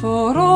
for all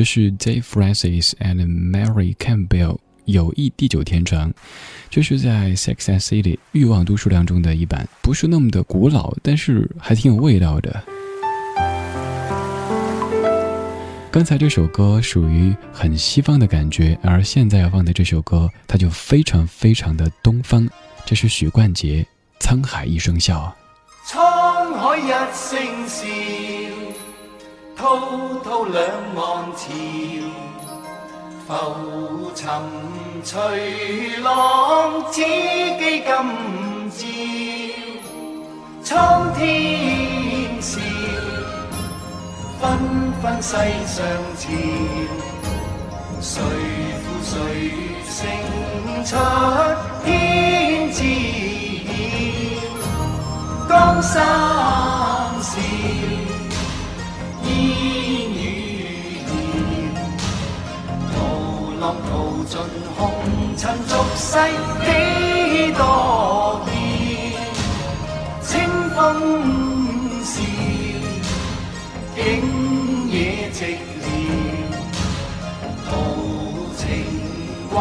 这是 Dave Francis and Mary Campbell 友谊地久天长，这是在 Sex and City 欲望都数量中的一版，不是那么的古老，但是还挺有味道的。刚才这首歌属于很西方的感觉，而现在要放的这首歌，它就非常非常的东方。这是许冠杰《沧海一声笑》。沧海一声笑。滔滔两岸潮，浮沉随浪，此际今朝。苍天笑，纷纷世上潮。谁负谁胜出天知晓？江山笑。烟雨遥，涛浪淘尽红尘俗世几多变，清风笑，景野寂寥，豪情还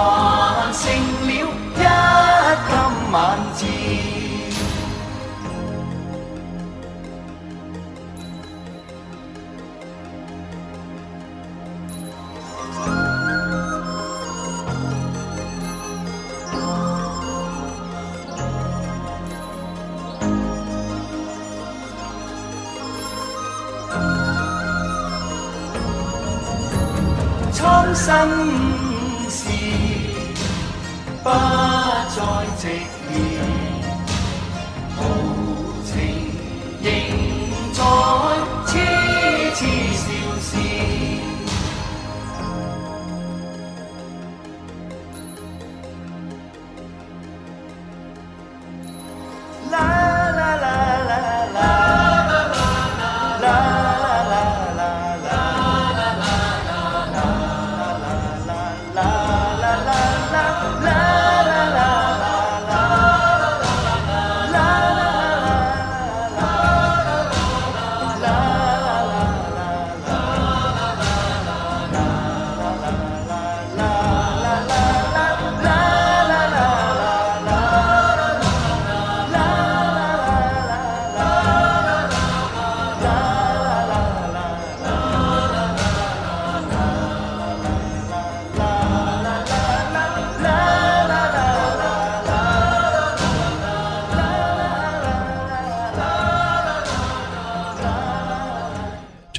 剩了一襟晚照。笑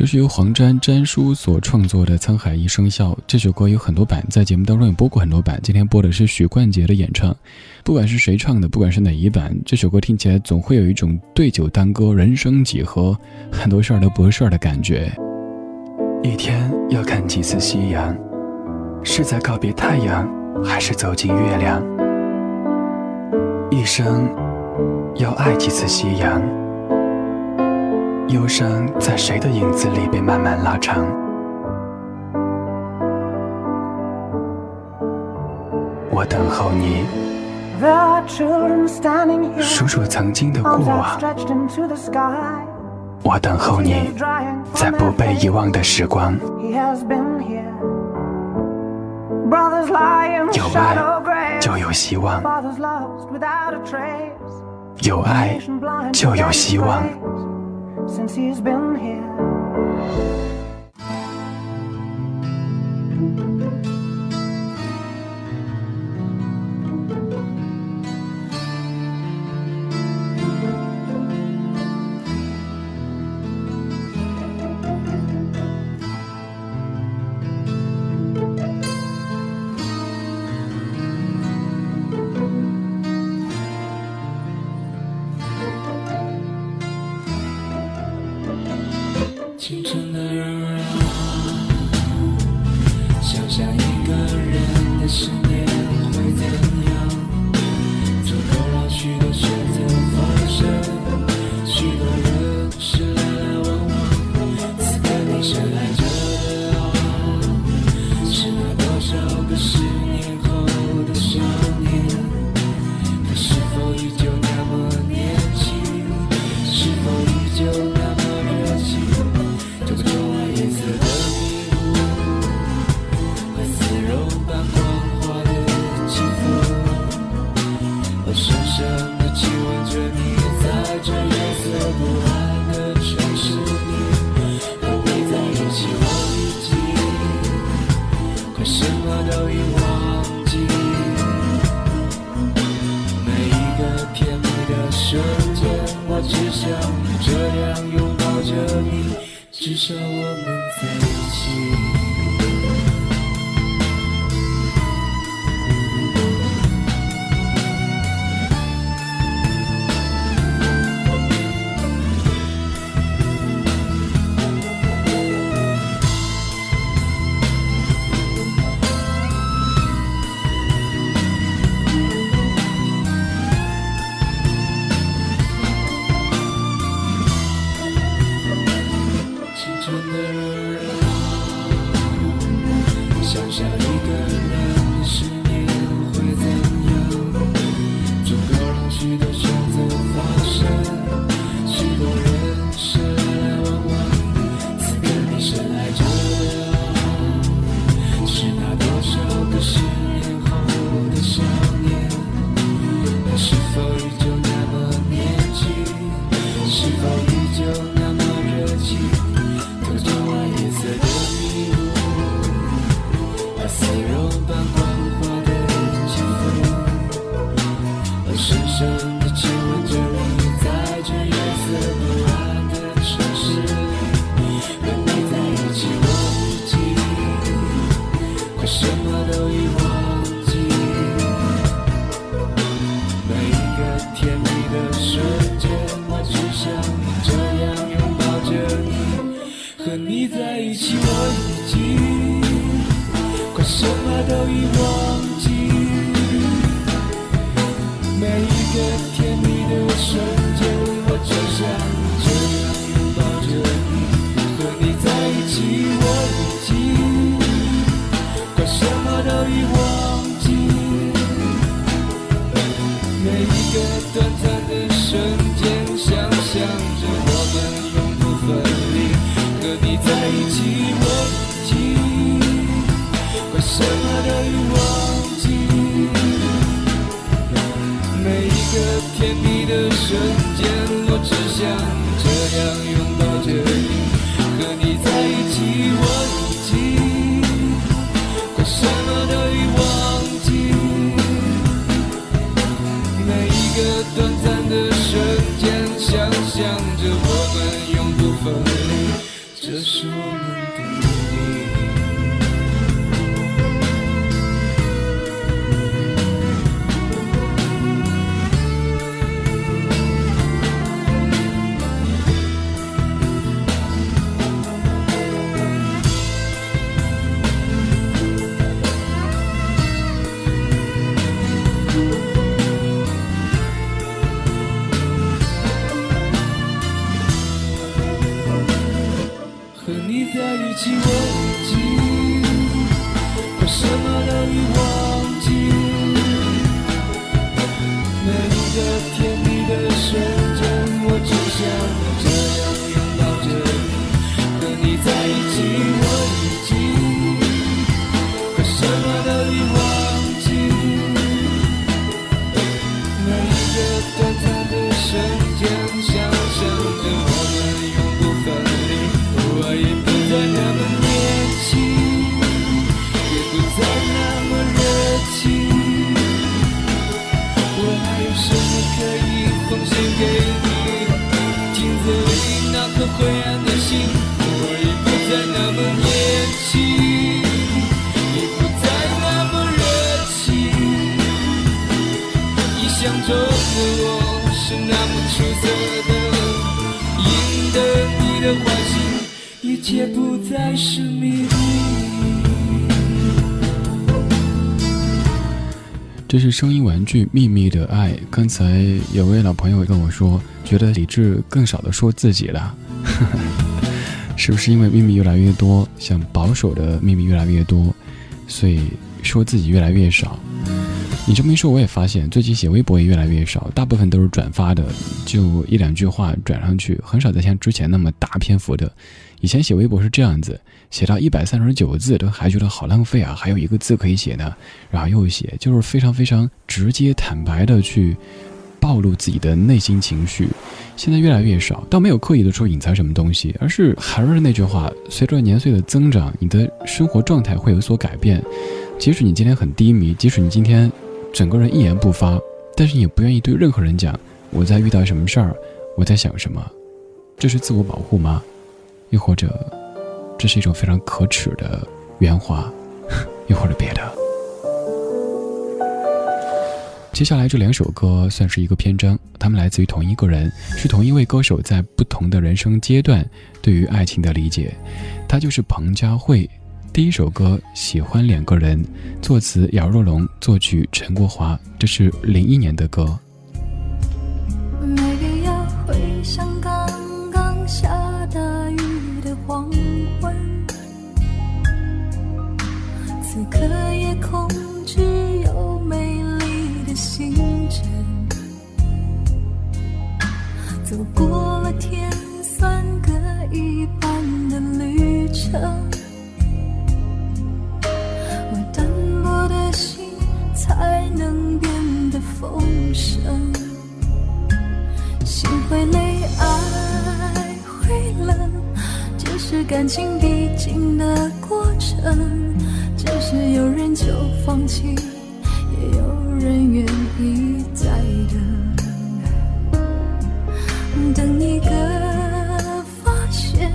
笑。这是由黄沾沾叔所创作的《沧海一声笑》。这首歌有很多版，在节目当中也播过很多版。今天播的是许冠杰的演唱。不管是谁唱的，不管是哪一版，这首歌听起来总会有一种对酒当歌、人生几何、很多事儿都不是事儿的感觉。一天要看几次夕阳？是在告别太阳，还是走进月亮？一生要爱几次夕阳？忧伤在谁的影子里被慢慢拉长？我等候你，数数曾经的过往。我等候你，在不被遗忘的时光。有爱就有希望，有爱就有希望。Since he's been here. 个甜蜜的瞬间，我只想这样拥抱着你。和你在一起，我已经心，一切不再是秘密。这是声音玩具《秘密的爱》。刚才有位老朋友跟我说，觉得李志更少的说自己了，是不是因为秘密越来越多，想保守的秘密越来越多，所以说自己越来越少？你这么一说，我也发现最近写微博也越来越少，大部分都是转发的，就一两句话转上去，很少再像之前那么大篇幅的。以前写微博是这样子，写到一百三十九字都还觉得好浪费啊，还有一个字可以写呢，然后又写，就是非常非常直接坦白的去暴露自己的内心情绪。现在越来越少，倒没有刻意的说隐藏什么东西，而是还是那句话，随着年岁的增长，你的生活状态会有所改变。即使你今天很低迷，即使你今天整个人一言不发，但是你也不愿意对任何人讲我在遇到什么事儿，我在想什么，这是自我保护吗？又或者，这是一种非常可耻的圆滑，又或者别的。接下来这两首歌算是一个篇章，它们来自于同一个人，是同一位歌手在不同的人生阶段对于爱情的理解。他就是彭佳慧。第一首歌《喜欢两个人》，作词姚若龙，作曲陈国华，这是零一年的歌。感情必经的过程。只是有人就放弃，也有人愿意再等，等一个发现，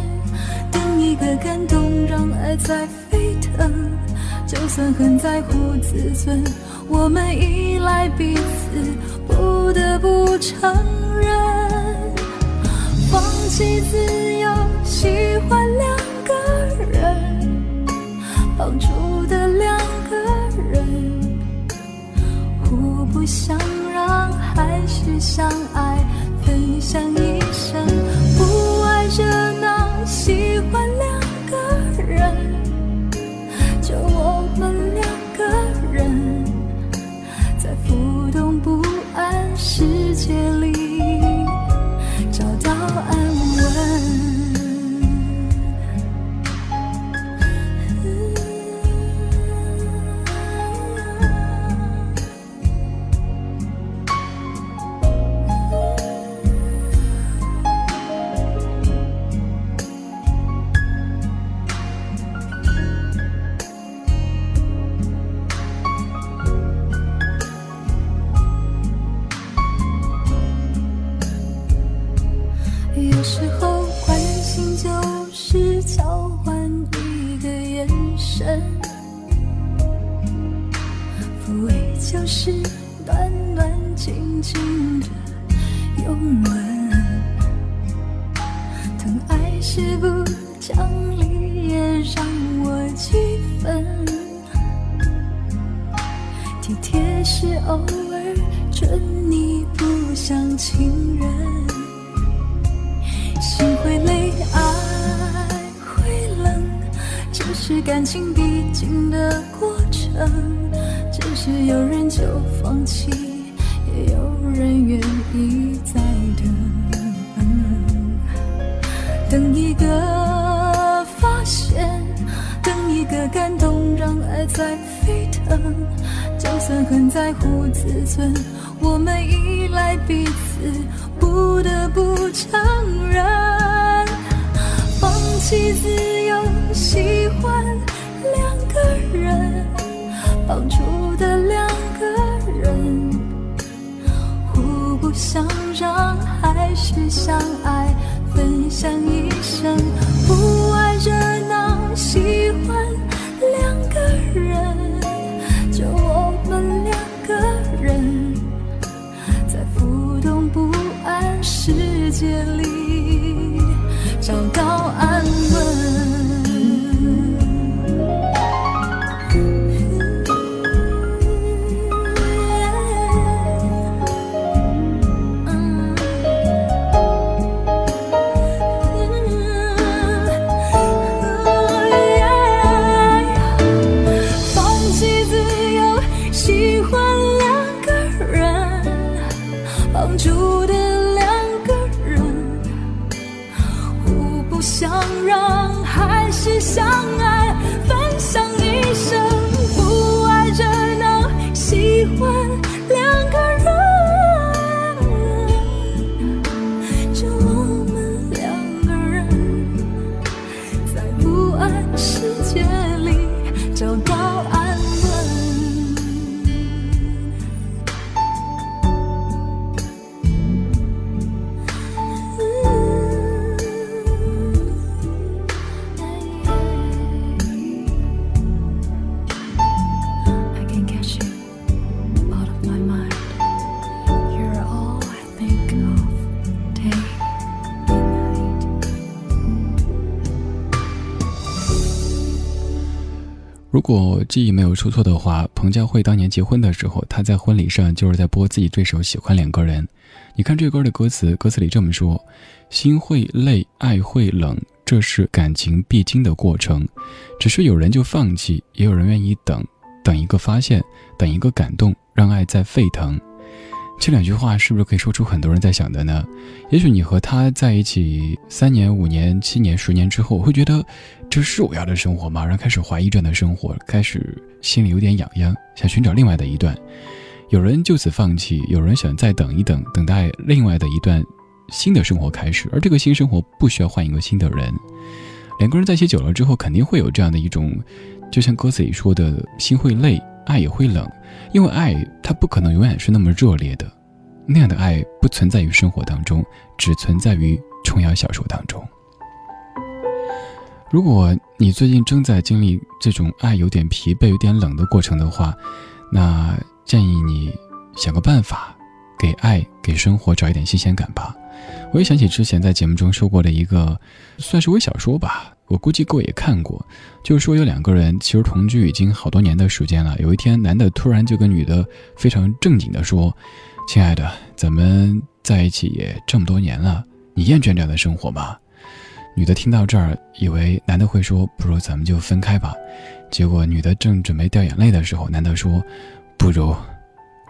等一个感动，让爱在沸腾。就算很在乎自尊，我们依赖彼此，不得不承认，放弃自由，喜欢两个人，绑住的两个人，互不相让，还是相爱，分享一生，不爱热闹，喜欢两个人，就我们两个人。在浮动不安世界里不讲理也让我几分，体贴是偶尔准你不像情人。心会累，爱会冷，这是感情必经的过程。只是有人就放弃，也有人愿意再等。等一个发现，等一个感动，让爱在沸腾。就算很在乎自尊，我们依赖彼此，不得不承认，放弃自由，喜欢两个人，绑住的两个人，互不相让，还是相爱，分享一生，不如果记忆没有出错的话，彭佳慧当年结婚的时候，她在婚礼上就是在播自己这首《喜欢两个人》。你看这歌的歌词，歌词里这么说：“心会累，爱会冷，这是感情必经的过程。只是有人就放弃，也有人愿意等，等一个发现，等一个感动，让爱再沸腾。”这两句话是不是可以说出很多人在想的呢？也许你和他在一起三年、五年、七年、十年之后，会觉得这是我要的生活吗？然后开始怀疑这样的生活，开始心里有点痒痒，想寻找另外的一段。有人就此放弃，有人想再等一等，等待另外的一段新的生活开始。而这个新生活不需要换一个新的人，两个人在一起久了之后，肯定会有这样的一种，就像歌词里说的，心会累，爱也会冷，因为爱它不可能永远是那么热烈的，那样的爱不存在于生活当中，只存在于琼瑶小说当中。如果你最近正在经历这种爱有点疲惫、有点冷的过程的话，那建议你想个办法，给爱、给生活找一点新鲜感吧。我也想起之前在节目中说过的一个，算是微小说吧。我估计各位也看过，就是说有两个人其实同居已经好多年的时间了。有一天，男的突然就跟女的非常正经的说：“亲爱的，咱们在一起也这么多年了，你厌倦这样的生活吗？”女的听到这儿，以为男的会说：“不如咱们就分开吧。”结果女的正准备掉眼泪的时候，男的说：“不如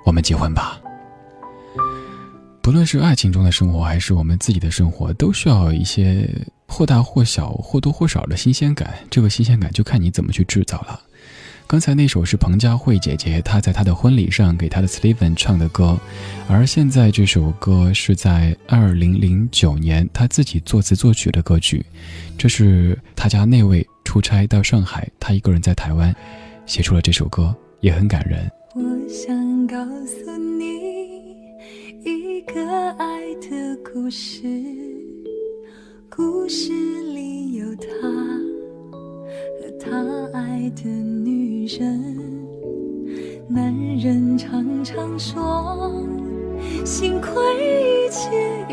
我们结婚吧。”不论是爱情中的生活，还是我们自己的生活，都需要一些或大或小、或多或少的新鲜感。这个新鲜感就看你怎么去制造了。刚才那首是彭佳慧姐姐她在她的婚礼上给她的 Steven 唱的歌，而现在这首歌是在二零零九年她自己作词作曲的歌曲。这是她家那位出差到上海，她一个人在台湾写出了这首歌，也很感人。我想告诉你一个爱的故事，故事里有他和。他爱的女人，男人常常说，幸亏一切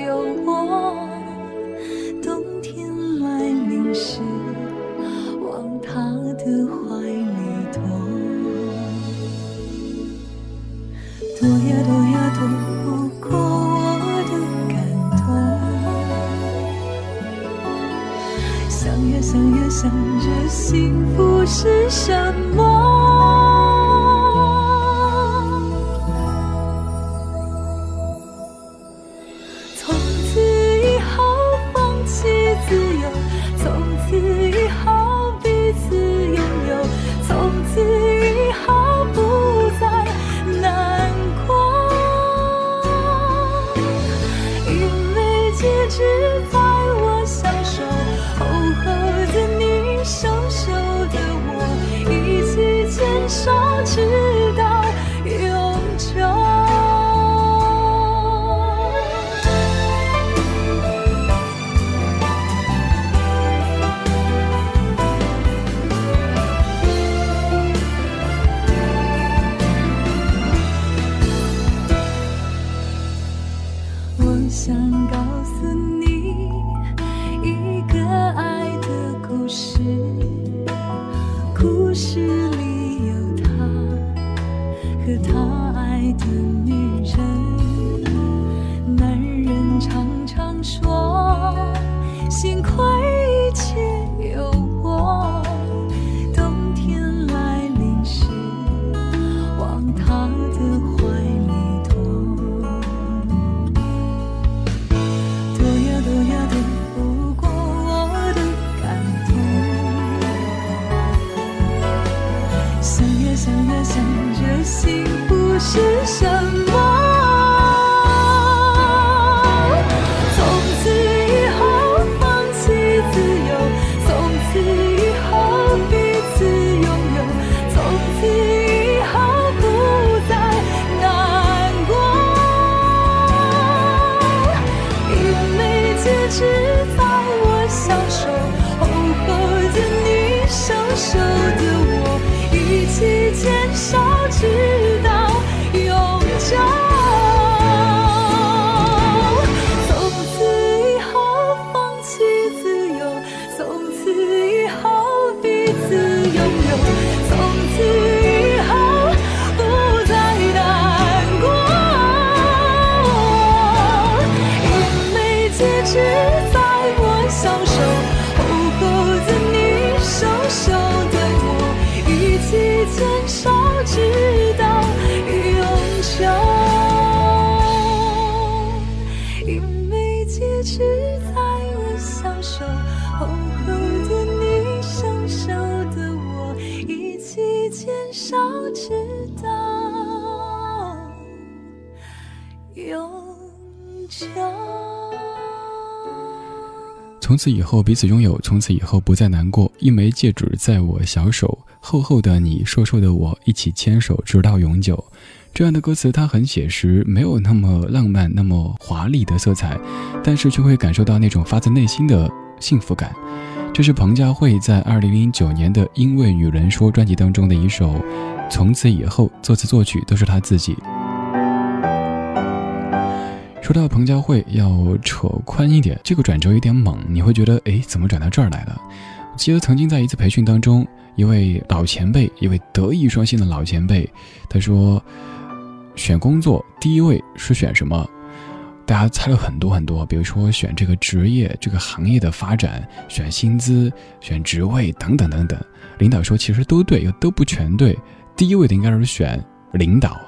有我。从此以后彼此拥有，从此以后不再难过。一枚戒指在我小手，厚厚的你，瘦瘦的我，一起牵手直到永久。这样的歌词它很写实，没有那么浪漫、那么华丽的色彩，但是却会感受到那种发自内心的幸福感。这是彭佳慧在二零零九年的《因为女人说》专辑当中的一首《从此以后》，作词作曲都是她自己。说到彭佳慧，要扯宽一点，这个转折有点猛，你会觉得，哎，怎么转到这儿来了？记得曾经在一次培训当中，一位老前辈，一位德艺双馨的老前辈，他说，选工作第一位是选什么？大家猜了很多很多，比如说选这个职业、这个行业的发展，选薪资、选职位等等等等。领导说，其实都对，又都不全对。第一位的应该是选领导。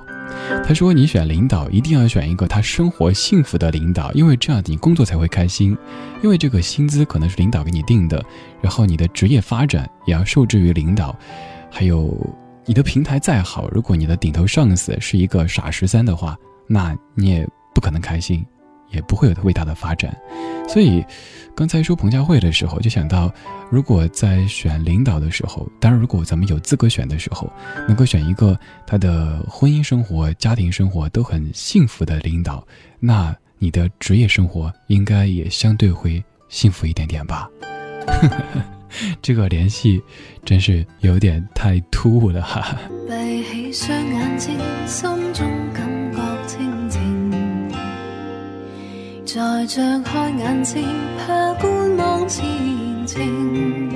他说：“你选领导一定要选一个他生活幸福的领导，因为这样你工作才会开心。因为这个薪资可能是领导给你定的，然后你的职业发展也要受制于领导。还有你的平台再好，如果你的顶头上司是一个傻十三的话，那你也不可能开心。”也不会有伟大的发展，所以刚才说彭佳慧的时候，就想到，如果在选领导的时候，当然如果咱们有资格选的时候，能够选一个他的婚姻生活、家庭生活都很幸福的领导，那你的职业生活应该也相对会幸福一点点吧。这个联系真是有点太突兀了哈。闭起双眼睛，心中感在张开眼睛，怕观望前程。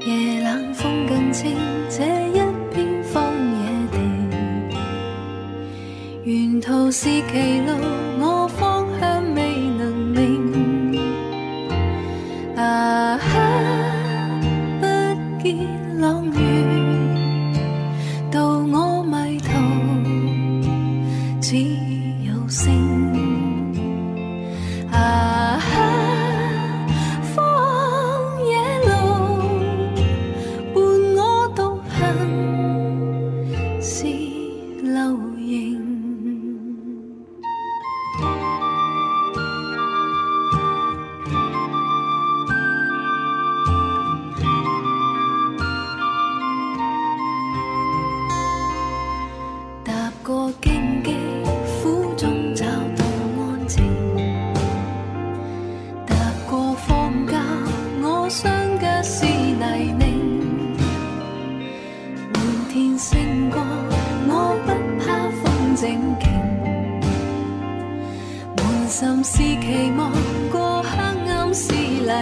夜冷风更清，这一片荒野地，沿途是歧路，我方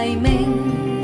黎明。